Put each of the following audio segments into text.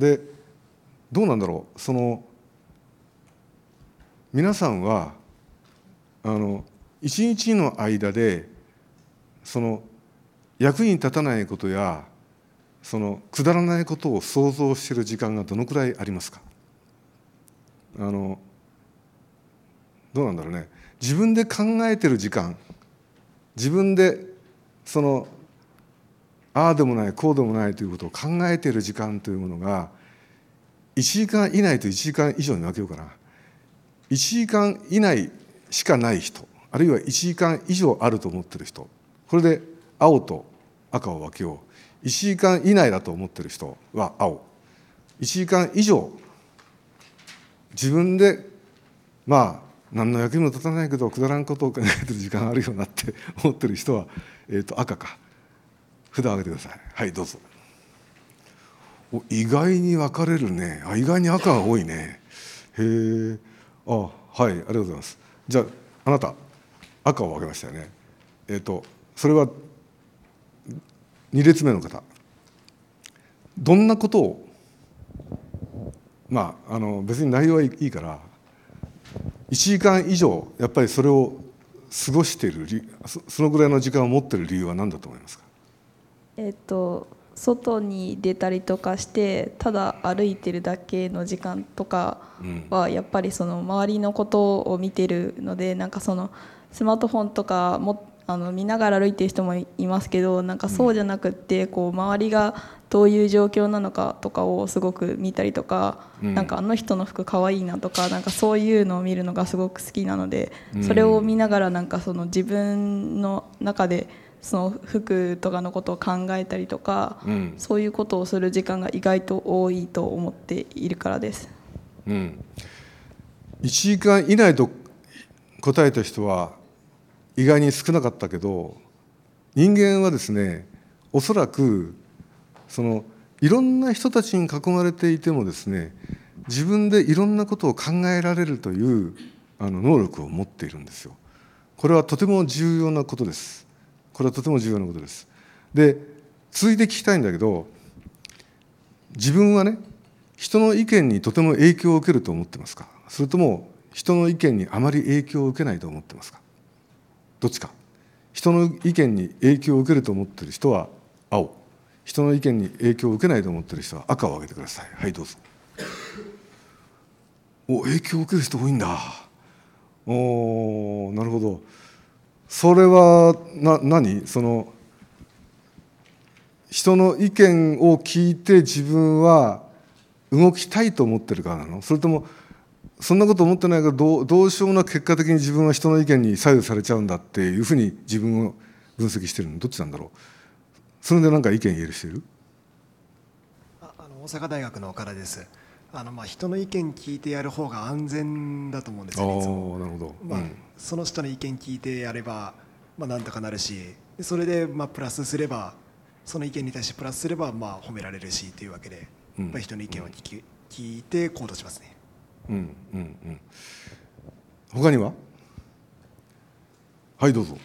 でどうなんだろう。その皆さんはあの一日の間でその役に立たないことやそのくだらないことを想像している時間がどのくらいありますか？あのどうなんだろうね。自分で考えてる時間自分でそのああでもないこうでもないということを考えている時間というものが1時間以内と1時間以上に分けようかな。1時間以内しかない人あるいは1時間以上あると思ってる人これで青と赤を分けよう。1時間以内だと思ってる人は青。1時間以上自分でまあ何の役にも立たないけどくだらんことを考えてる時間あるよなって思ってる人は、えー、と赤か。札を上げてください。はいどうぞ。お意外に分かれるね。あ意外に赤が多いね。へえあはいありがとうございます。じゃああなた赤を分けましたよね。えっ、ー、とそれは2列目の方。どんなことをまああの別に内容はいいから1時間以上やっぱりそれを過ごしているそのぐらいの時間を持っている理由は何だと思いますか？えっと外に出たりとかしてただ歩いてるだけの時間とかはやっぱりその周りのことを見てるのでなんかそのスマートフォンとかもあの見ながら歩いてる人もいますけどなんかそうじゃなくってこう周りがどういう状況なのかとかをすごく見たりとか、なんかあの人の服かわいいなとかなんかそういうのを見るのがすごく好きなので、それを見ながらなんかその自分の中でその服とかのことを考えたりとか、うん、そういうことをする時間が意外と多いと思っているからです。うん、1時間以内と答えた人は意外に少なかったけど人間はですねおそらくそのいろんな人たちに囲まれていてもですね自分でいろんなことを考えられるというあの能力を持っているんですよ。これはとても重要なことです。これはとても重要なことです。で続いて聞きたいんだけど自分はね人の意見にとても影響を受けると思ってますか？それとも人の意見にあまり影響を受けないと思ってますか？どっちか。人の意見に影響を受けると思ってる人は青。人の意見に影響を受けないと思ってる人は赤を上げてください。はいどうぞ。お影響を受ける人多いんだ。おなるほど。それはな何？その人の意見を聞いて自分は動きたいと思ってるからなの？それともそんなこと思ってないけどどうどうしようもな結果的に自分は人の意見に左右されちゃうんだっていうふうに自分を分析してるの？どっちなんだろう？それで何か意見言える人いる？あの大阪大学の岡田です。あのまあ人の意見聞いてやる方が安全だと思うんですよなるほど、まあ、その人の意見聞いてやれば、まあ、なんとかなるしそれでまあプラスすればその意見に対してプラスすればまあ褒められるしというわけで、うん、まあ、人の意見を聞き、聞いて行動しますね。うんうんうん、他には？はいどうぞ。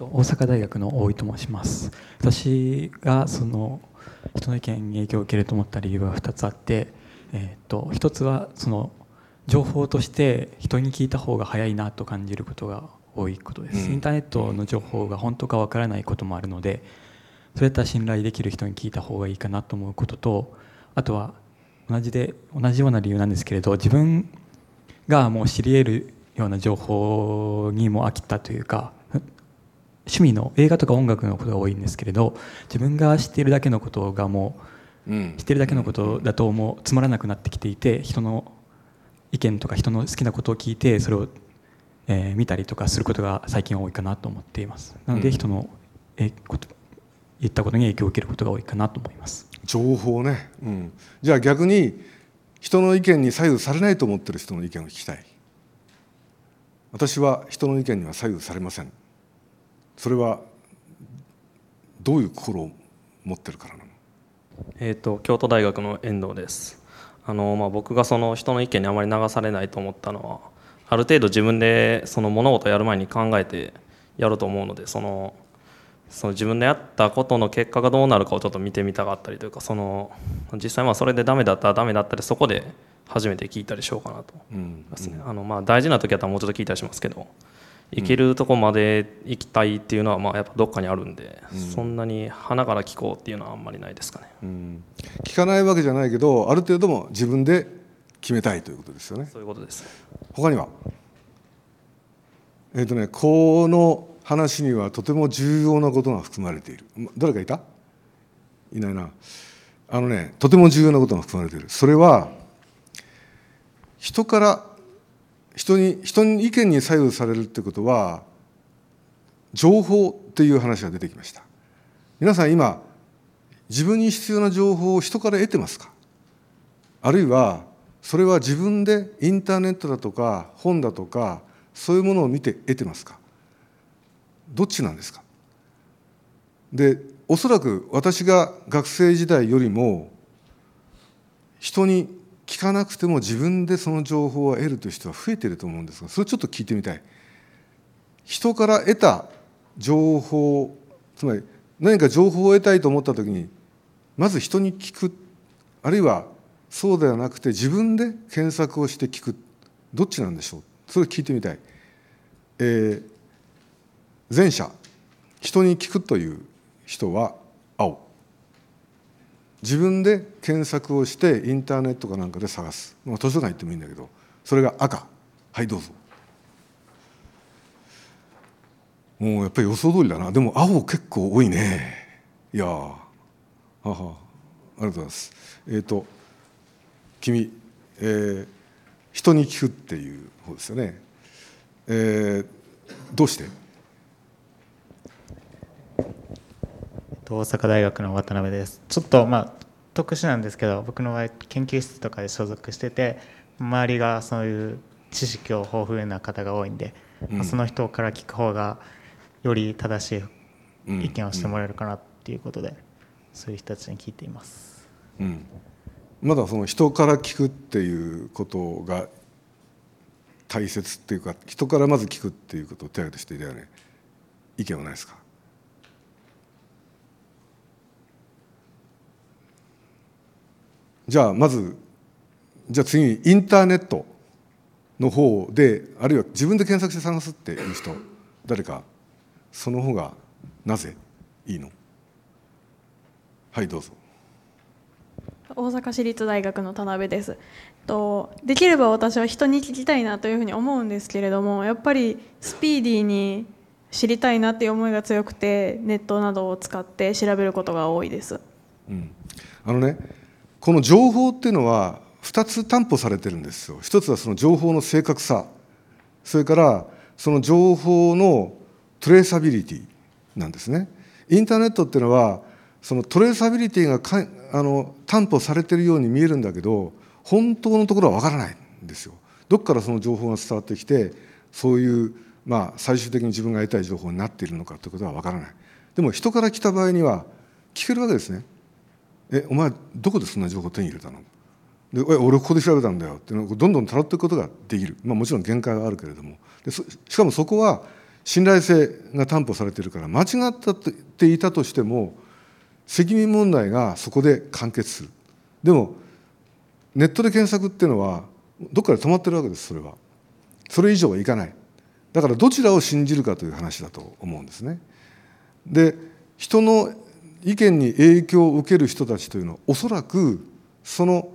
大阪大学の大井と申します。私がその人の意見に影響を受けると思った理由は2つあって、えー、と1つはその情報として人に聞いた方が早いなと感じることが多いことです、インターネットの情報が本当かわからないこともあるのでそういった信頼できる人に聞いた方がいいかなと思うこととあとは同じで同じような理由なんですけれど自分がもう知り得るような情報にも飽きたというか趣味の映画とか音楽のことが多いんですけれど自分が知っているだけのことがもう、うん、知っているだけのことだともうつまらなくなってきていて人の意見とか人の好きなことを聞いてそれを、えー、見たりとかすることが最近多いかなと思っています。なので人の、えこと言ったことに影響を受けることが多いかなと思います。情報ね、うん、じゃあ逆に人の意見に左右されないと思ってる人の意見を聞きたい。私は人の意見には左右されませんそれはどういう心を持ってるからなの？えーと、京都大学の遠藤です。あの、まあ、僕がその人の意見にあまり流されないと思ったのはある程度自分でその物事をやる前に考えてやると思うのでそのその自分でやったことの結果がどうなるかをちょっと見てみたかったりというかその実際まあそれでダメだったらダメだったりそこで初めて聞いたりしようかなと思いますね、あのまあ大事な時だったらもうちょっと聞いたりしますけど行けるとこまで行きたいっていうのはまあやっぱどっかにあるんで、そんなに鼻から聞こうっていうのはあんまりないですかね、うん、聞かないわけじゃないけどある程度も自分で決めたいということですよね。そういうことです。他には？えっ、ー、とねこの話にはとても重要なことが含まれている。誰かいた？いないな。あのねとても重要なことが含まれている。それは人から人に人に意見に左右されるってことは情報っていう話が出てきました。皆さん今自分に必要な情報を人から得てますか？あるいはそれは自分でインターネットだとか本だとかそういうものを見て得てますか？どっちなんですか？でおそらく私が学生時代よりも人に聞かなくても自分でその情報を得るという人は増えていると思うんですがそれちょっと聞いてみたい。人から得た情報つまり何か情報を得たいと思った時にまず人に聞くあるいはそうではなくて自分で検索をして聞く。どっちなんでしょう？それ聞いてみたい、えー、前者。人に聞くという人は自分で検索をしてインターネットかなんかで探す、まあ、図書館行ってもいいんだけどそれが赤。はいどうぞ。もうやっぱり予想通りだな。でも青結構多いね。いやはは。ありがとうございます。えっ、ー、と君、えー、人に聞くっていう方ですよね、えー、どうして？大阪大学の渡辺です。ちょっとまあ特殊なんですけど僕の場合研究室とかで所属してて周りがそういう知識を豊富な方が多いんで、うん、まあ、その人から聞く方がより正しい意見をしてもらえるかなっていうことで、うん、そういう人たちに聞いています、うん、まだその人から聞くっていうことが大切っていうか人からまず聞くっていうことを手挙げてしていたよね。意見はないですか？じゃあまずじゃあ次にインターネットの方であるいは自分で検索して探すっていう人誰かその方がなぜいいの？はいどうぞ。大阪市立大学の田辺です。とできれば私は人に聞きたいなというふうに思うんですけれどもやっぱりスピーディーに知りたいなっていう思いが強くてネットなどを使って調べることが多いです、うん、あのねこの情報っていうのは2つ担保されてるんですよ。一つはその情報の正確さ。それからその情報のトレーサビリティなんですね。インターネットっていうのはそのトレーサビリティがかあの担保されてるように見えるんだけど本当のところは分からないんですよ。どこからその情報が伝わってきてそういうまあ最終的に自分が得たい情報になっているのかということは分からない。でも人から来た場合には聞けるわけですね。えお前どこでそんな情報を手に入れたので俺ここで調べたんだよっていうのをどんどんたらっていくことができる、まあ、もちろん限界はあるけれども。でしかもそこは信頼性が担保されているから間違ったっていたとしても責任問題がそこで完結する。でもネットで検索っていうのはどっかで止まってるわけですそれは。それ以上はいかない。だからどちらを信じるかという話だと思うんですね。で人の意見に影響を受ける人たちというのはおそらくその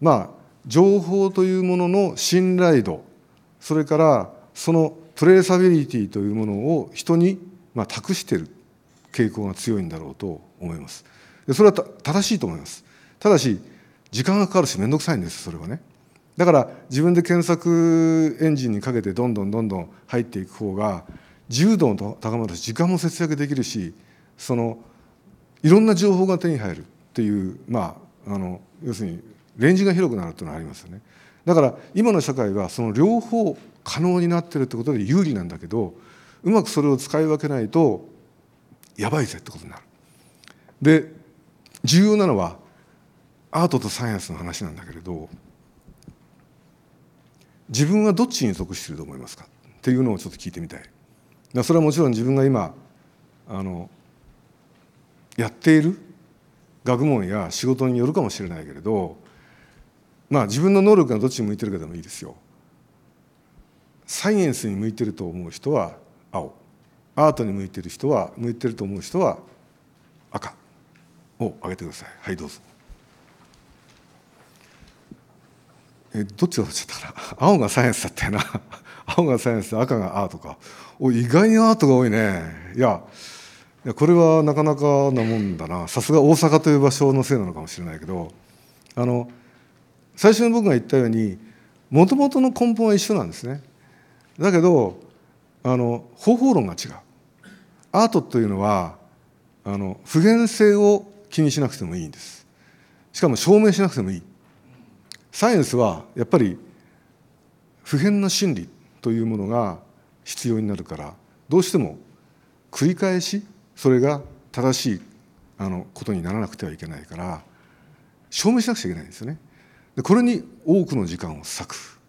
まあ情報というものの信頼度それからそのトレーサビリティというものを人にまあ託している傾向が強いんだろうと思います。それは正しいと思います。ただし時間がかかるし面倒くさいんですそれはね。だから自分で検索エンジンにかけてどんどんどんどん入っていく方が自由度も高まるし時間も節約できるしそのいろんな情報が手に入るっていうまああの要するにレンジが広くなるっていうのはありますよねだから今の社会はその両方可能になってるってことで有利なんだけどうまくそれを使い分けないとやばいぜってことになる。で重要なのはアートとサイエンスの話なんだけれど自分はどっちに属していると思いますかっていうのをちょっと聞いてみたい。それはもちろん自分が今あのやっている学問や仕事によるかもしれないけれどまあ自分の能力がどっちに向いてるかでもいいですよ。サイエンスに向いてると思う人は青。アートに向いてる人は向いてると思う人は赤。を上げてください。はいどうぞ。えどっちだっちゃったかな？青がサイエンスだったよな。青がサイエンス赤がアートか。お意外にアートが多いね。いやいやこれはなかなかなもんだな。さすが大阪という場所のせいなのかもしれないけどあの最初に僕が言ったようにもともとの根本は一緒なんですね。だけどあの方法論が違う。アートというのはあの普遍性を気にしなくてもいいんです。しかも証明しなくてもいい。サイエンスはやっぱり普遍の真理というものが必要になるからどうしても繰り返しそれが正しいあのことにならなくてはいけないから証明しなくちゃいけないんですよね。でこれに多くの時間を割く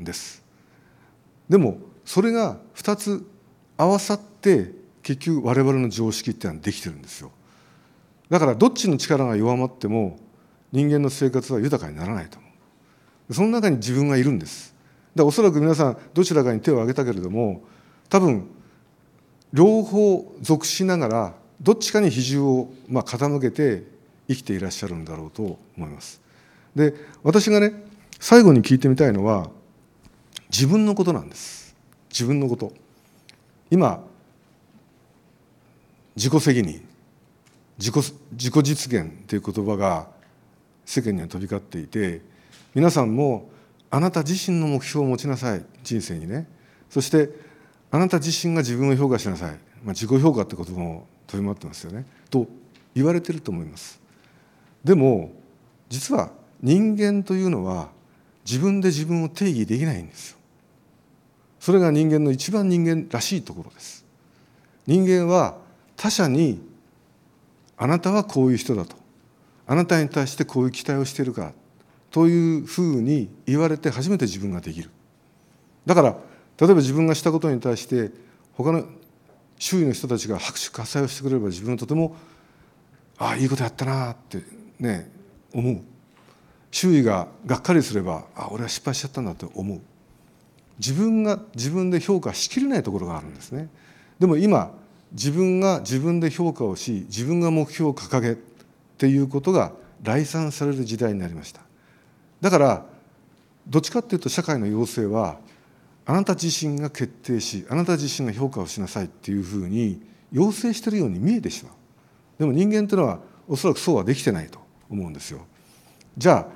んです。でもそれが2つ合わさって結局我々の常識っていうのはできてるんですよ。だからどっちの力が弱まっても人間の生活は豊かにならないと思う。その中に自分がいるんです。でおそらく皆さんどちらかに手を挙げたけれども多分両方属しながらどっちかに比重をまあ傾けて生きていらっしゃるんだろうと思います。で私がね最後に聞いてみたいのは自分のことなんです。自分のこと。今自己責任自己自己実現という言葉が世間には飛び交っていて皆さんもあなた自身の目標を持ちなさい。人生にね。そしてあなた自身が自分を評価しなさい、まあ、自己評価って言葉も飛び回ってますよね。と言われてると思います。でも実は人間というのは自分で自分を定義できないんですよ。それが人間の一番人間らしいところです。人間は他者にあなたはこういう人だと。あなたに対してこういう期待をしているかというふうに言われて初めて自分ができる。だから例えば自分がしたことに対して他の周囲の人たちが拍手喝采をしてくれれば自分はとてもああいいことやったなってね思う。周囲ががっかりすればあ俺は失敗しちゃったんだって思う。自分が自分で評価しきれないところがあるんですね。でも今自分が自分で評価をし自分が目標を掲げっていうことが来賛される時代になりました。だからどっちかっていうと社会の要請はあなた自身が決定しあなた自身が評価をしなさいっていうふうに要請してるように見えてしまう。でも人間というのはおそらくそうはできてないと思うんですよ。じゃ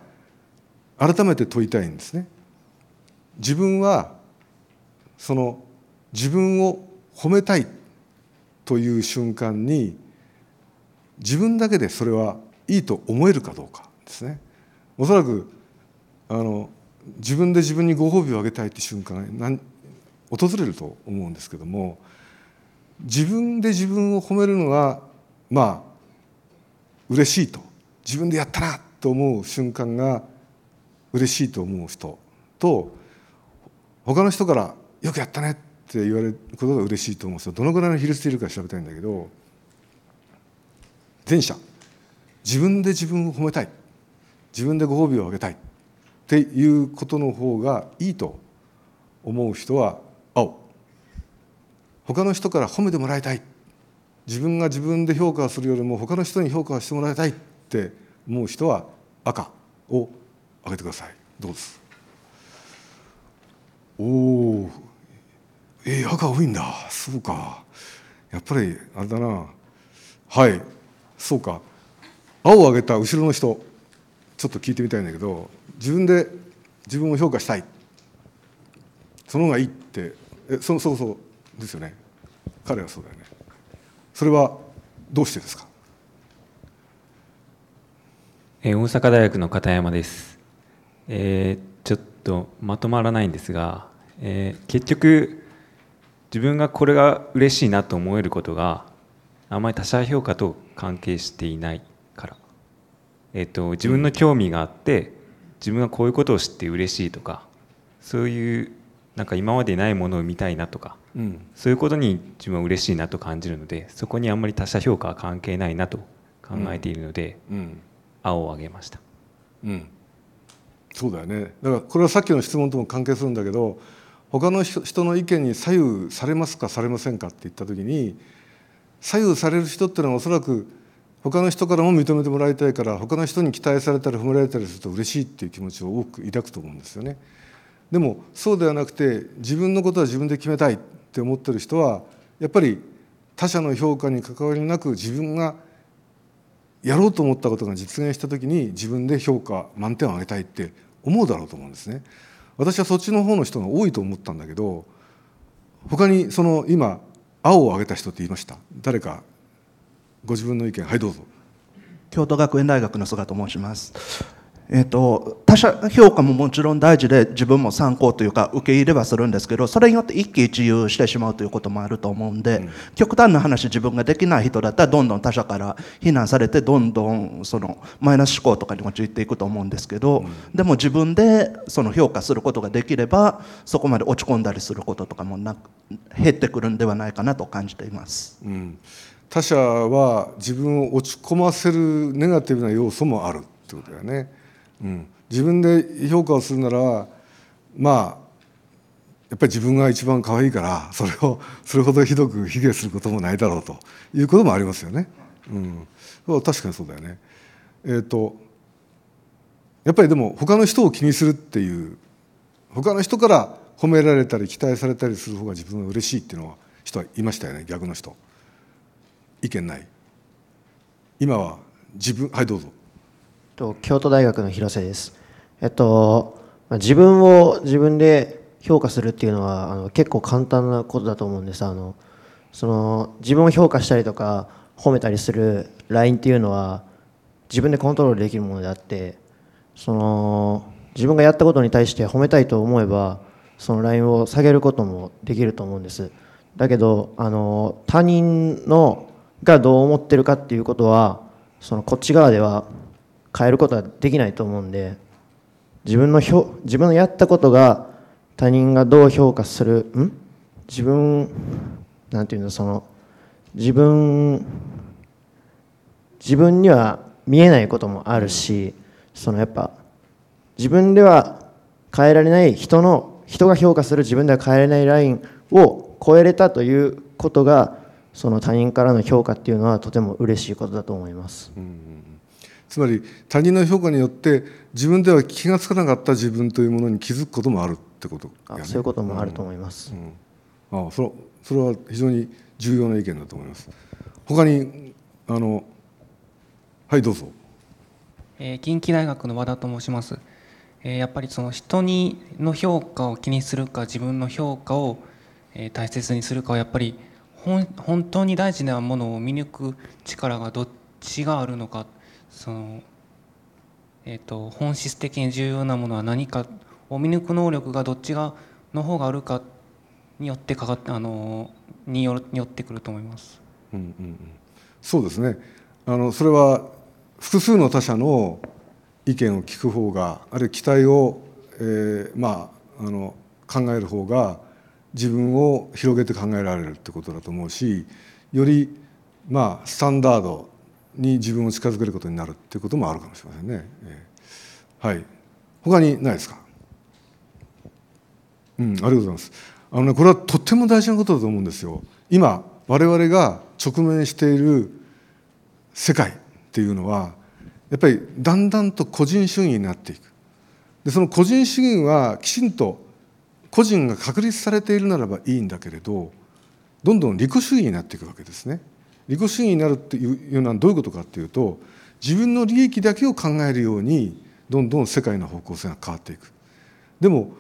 あ改めて問いたいんですね。自分はその自分を褒めたいという瞬間に自分だけでそれはいいと思えるかどうかですね。おそらくあの自分で自分にご褒美をあげたいって瞬間が訪れると思うんですけども自分で自分を褒めるのがまあ嬉しいと。自分でやったなと思う瞬間が嬉しいと思う人。と他の人から「よくやったね」って言われることが嬉しいと思う人。どのぐらいの比率でいるか調べたいんだけど前者。自分で自分を褒めたい。自分でご褒美をあげたい。っていうことの方がいいと思う人は青他の人から褒めてもらいたい。自分が自分で評価するよりも他の人に評価してもらいたいって思う人は赤。を上げてください。どうです？おおえー、赤多いんだ。そうか。やっぱりあれだな。はい。そうか。青を上げた後ろの人ちょっと聞いてみたいんだけど自分で自分を評価したい。その方がいいって。えそそうそう。ですよね。彼はそうだよね。それはどうしてですか？え大阪大学の片山です、えー、ちょっとまとまらないんですが、えー、結局自分がこれが嬉しいなと思えることがあまり他者評価と関係していないから、えーと、自分の興味があって自分がこういうことを知って嬉しいとかそういうなんか今までないものを見たいなとか、うん、そういうことに自分は嬉しいなと感じるのでそこにあんまり他者評価は関係ないなと考えているので、うん、青をあげました、うん、そうだよね。だからこれはさっきの質問とも関係するんだけど他の人の意見に左右されますかされませんかって言った時に左右される人っていうのはおそらく他の人からも認めてもらいたいから他の人に期待されたり褒められたりすると嬉しいっていう気持ちを多く抱くと思うんですよね。でもそうではなくて自分のことは自分で決めたいって思ってる人はやっぱり他者の評価に関わりなく自分がやろうと思ったことが実現した時に自分で評価満点を上げたいって思うだろうと思うんですね。私はそっちの方の人が多いと思ったんだけど他にその今青を上げた人って言いました？誰かご自分の意見。はいどうぞ。京都学園大学の菅と申します。えーと、他者評価ももちろん大事で自分も参考というか受け入れはするんですけどそれによって一喜一憂してしまうということもあると思うんで、うん、極端な話自分ができない人だったらどんどん他者から非難されてどんどんそのマイナス思考とかに陥っていくと思うんですけど、うん、でも自分でその評価することができればそこまで落ち込んだりすることとかもな減ってくるんではないかなと感じています。うん他者は自分を落ち込ませるネガティブな要素もあるってことだよね。うん、自分で評価をするならまあやっぱり自分が一番可愛いからそれを それほどひどく卑下することもないだろうということもありますよね。うん、確かにそうだよね。えーと、やっぱりでも他の人を気にするっていう他の人から褒められたり期待されたりする方が自分が嬉しいっていうのは人はいましたよね逆の人。意見ない今は自分はいどうぞ。と京都大学の広瀬です。えっと、自分を自分で評価するっていうのはあの結構簡単なことだと思うんです。あのその自分を評価したりとか褒めたりするラインっていうのは自分でコントロールできるものであってその自分がやったことに対して褒めたいと思えばそのラインを下げることもできると思うんです。だけどあの他人のがどう思ってるかっていうことはそのこっち側では変えることはできないと思うんで自分の自分のやったことが他人がどう評価するん？自分なんていうのその自分自分には見えないこともあるしそのやっぱ自分では変えられない人の人が評価する自分では変えられないラインを超えれたということがその他人からの評価っていうのはとても嬉しいことだと思います。うんつまり他人の評価によって自分では気が付かなかった自分というものに気づくこともあるってこと、ね、あそういうこともあると思います。うん、あそれそれは非常に重要な意見だと思います。他にあのはいどうぞ。えー、近畿大学の和田と申します。えー、やっぱりその人にの評価を気にするか自分の評価を、えー、大切にするかはやっぱり本本当に大事なものを見抜く力がどっちがあるのかその、えーと、本質的に重要なものは何かを見抜く能力がどっちがの方があるかによってかかってあのによによってくると思います。うんうんうん、そうですねあのそれは複数の他者の意見を聞く方があるいは期待を、えー、まああの考える方が自分を広げて考えられるってことだと思うしよりまあスタンダードに自分を近づけることになるっていうこともあるかもしれませんね。はい他にないですか？うんありがとうございます。あのねこれはとっても大事なことだと思うんですよ。今我々が直面している世界っていうのはやっぱりだんだんと個人主義になっていく。でその個人主義はきちんと個人が確立されているならばいいんだけれどどんどん利己主義になっていくわけですね。利己主義になるっていうのはどういうことかっていうと自分の利益だけを考えるようにどんどん世界の方向性が変わっていく。でも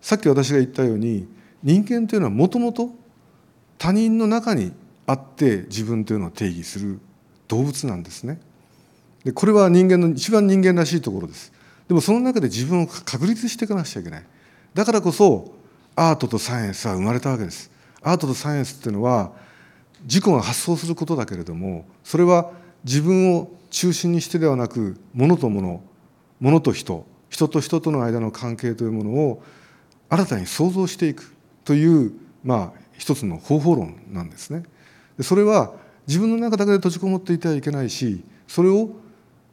さっき私が言ったように人間というのはもともと他人の中にあって自分というのを定義する動物なんですね。でこれは人間の一番人間らしいところです。でもその中で自分を確立していかなくちゃいけない。だからこそアートとサイエンスは生まれたわけですアートとサイエンスっていうのは自己が発想することだけれどもそれは自分を中心にしてではなく物と物物と人人と人との間の関係というものを新たに想像していくという、まあ、一つの方法論なんですね。それは自分の中だけで閉じこもっていてはいけないしそれを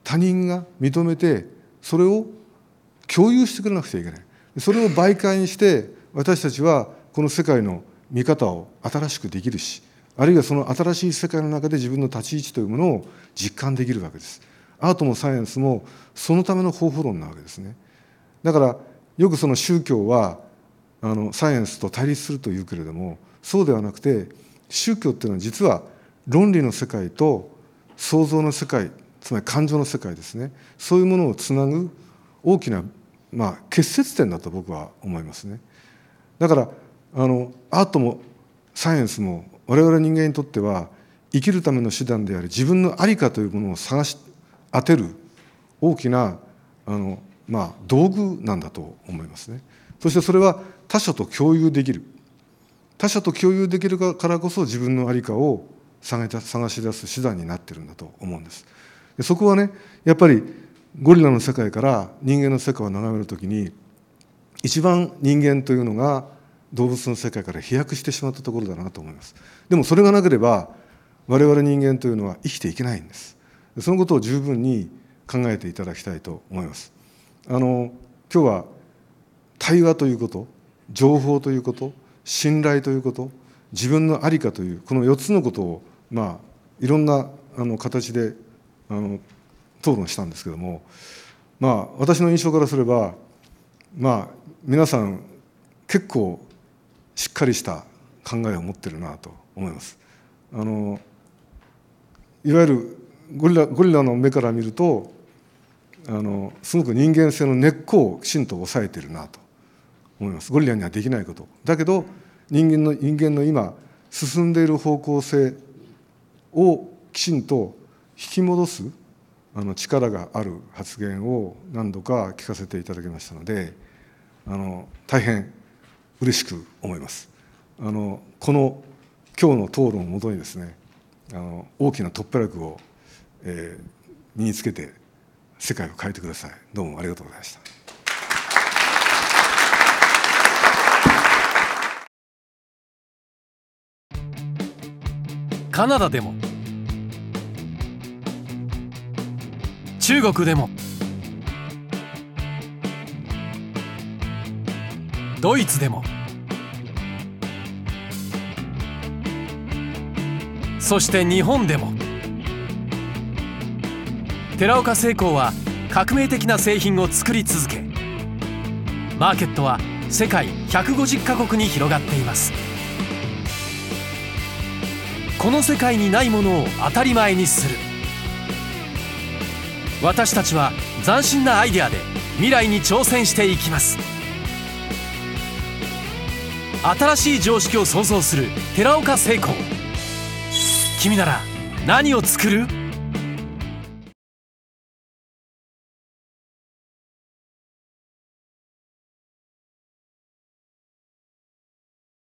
他人が認めてそれを共有してくれなくちゃいけないそれを媒介にして私たちはこの世界の見方を新しくできるしあるいはその新しい世界の中で自分の立ち位置というものを実感できるわけです。アートもサイエンスもそのための方法論なわけですね。だからよくその宗教はあのサイエンスと対立するというけれどもそうではなくて宗教っていうのは実は論理の世界と創造の世界つまり感情の世界ですね。そういうものをつなぐ大きな、まあ、結節点だと僕は思いますね。だからあのアートもサイエンスも我々人間にとっては生きるための手段であり自分の在りかというものを探し当てる大きなあの、まあ、道具なんだと思いますね。そしてそれは他者と共有できる他者と共有できるからこそ自分の在りかを探し出す手段になってるんだと思うんです。そこはねやっぱりゴリラの世界から人間の世界を眺めるときに一番人間というのが動物の世界から飛躍してしまったところだなと思います。でもそれがなければ我々人間というのは生きていけないんです。そのことを十分に考えていただきたいと思います。あの今日は対話ということ情報ということ信頼ということ自分の在りかというこの4つのことをまあいろんなあの形であの討論したんですけどもまあ私の印象からすればまあ皆さん結構しっかりした考えを持ってるなと思います。あのいわゆるゴリラゴリラの目から見るとあのすごく人間性の根っこをきちんと抑えてるなと思いますゴリラにはできないことだけど人間の人間の今進んでいる方向性をきちんと引き戻すあの力がある発言を何度か聞かせていただきましたのであの大変嬉しく思います。あのこの今日の討論をもとにですねあの大きな突破力を、えー、身につけて世界を変えてください。どうもありがとうございました。カナダでも中国でもドイツでも。そして日本でも。寺岡製鋼は革命的な製品を作り続けマーケットは世界150カ国に広がっています。この世界にないものを当たり前にする。私たちは斬新なアイデアで未来に挑戦していきます。新しい常識を創造する寺岡成功君なら何を作る？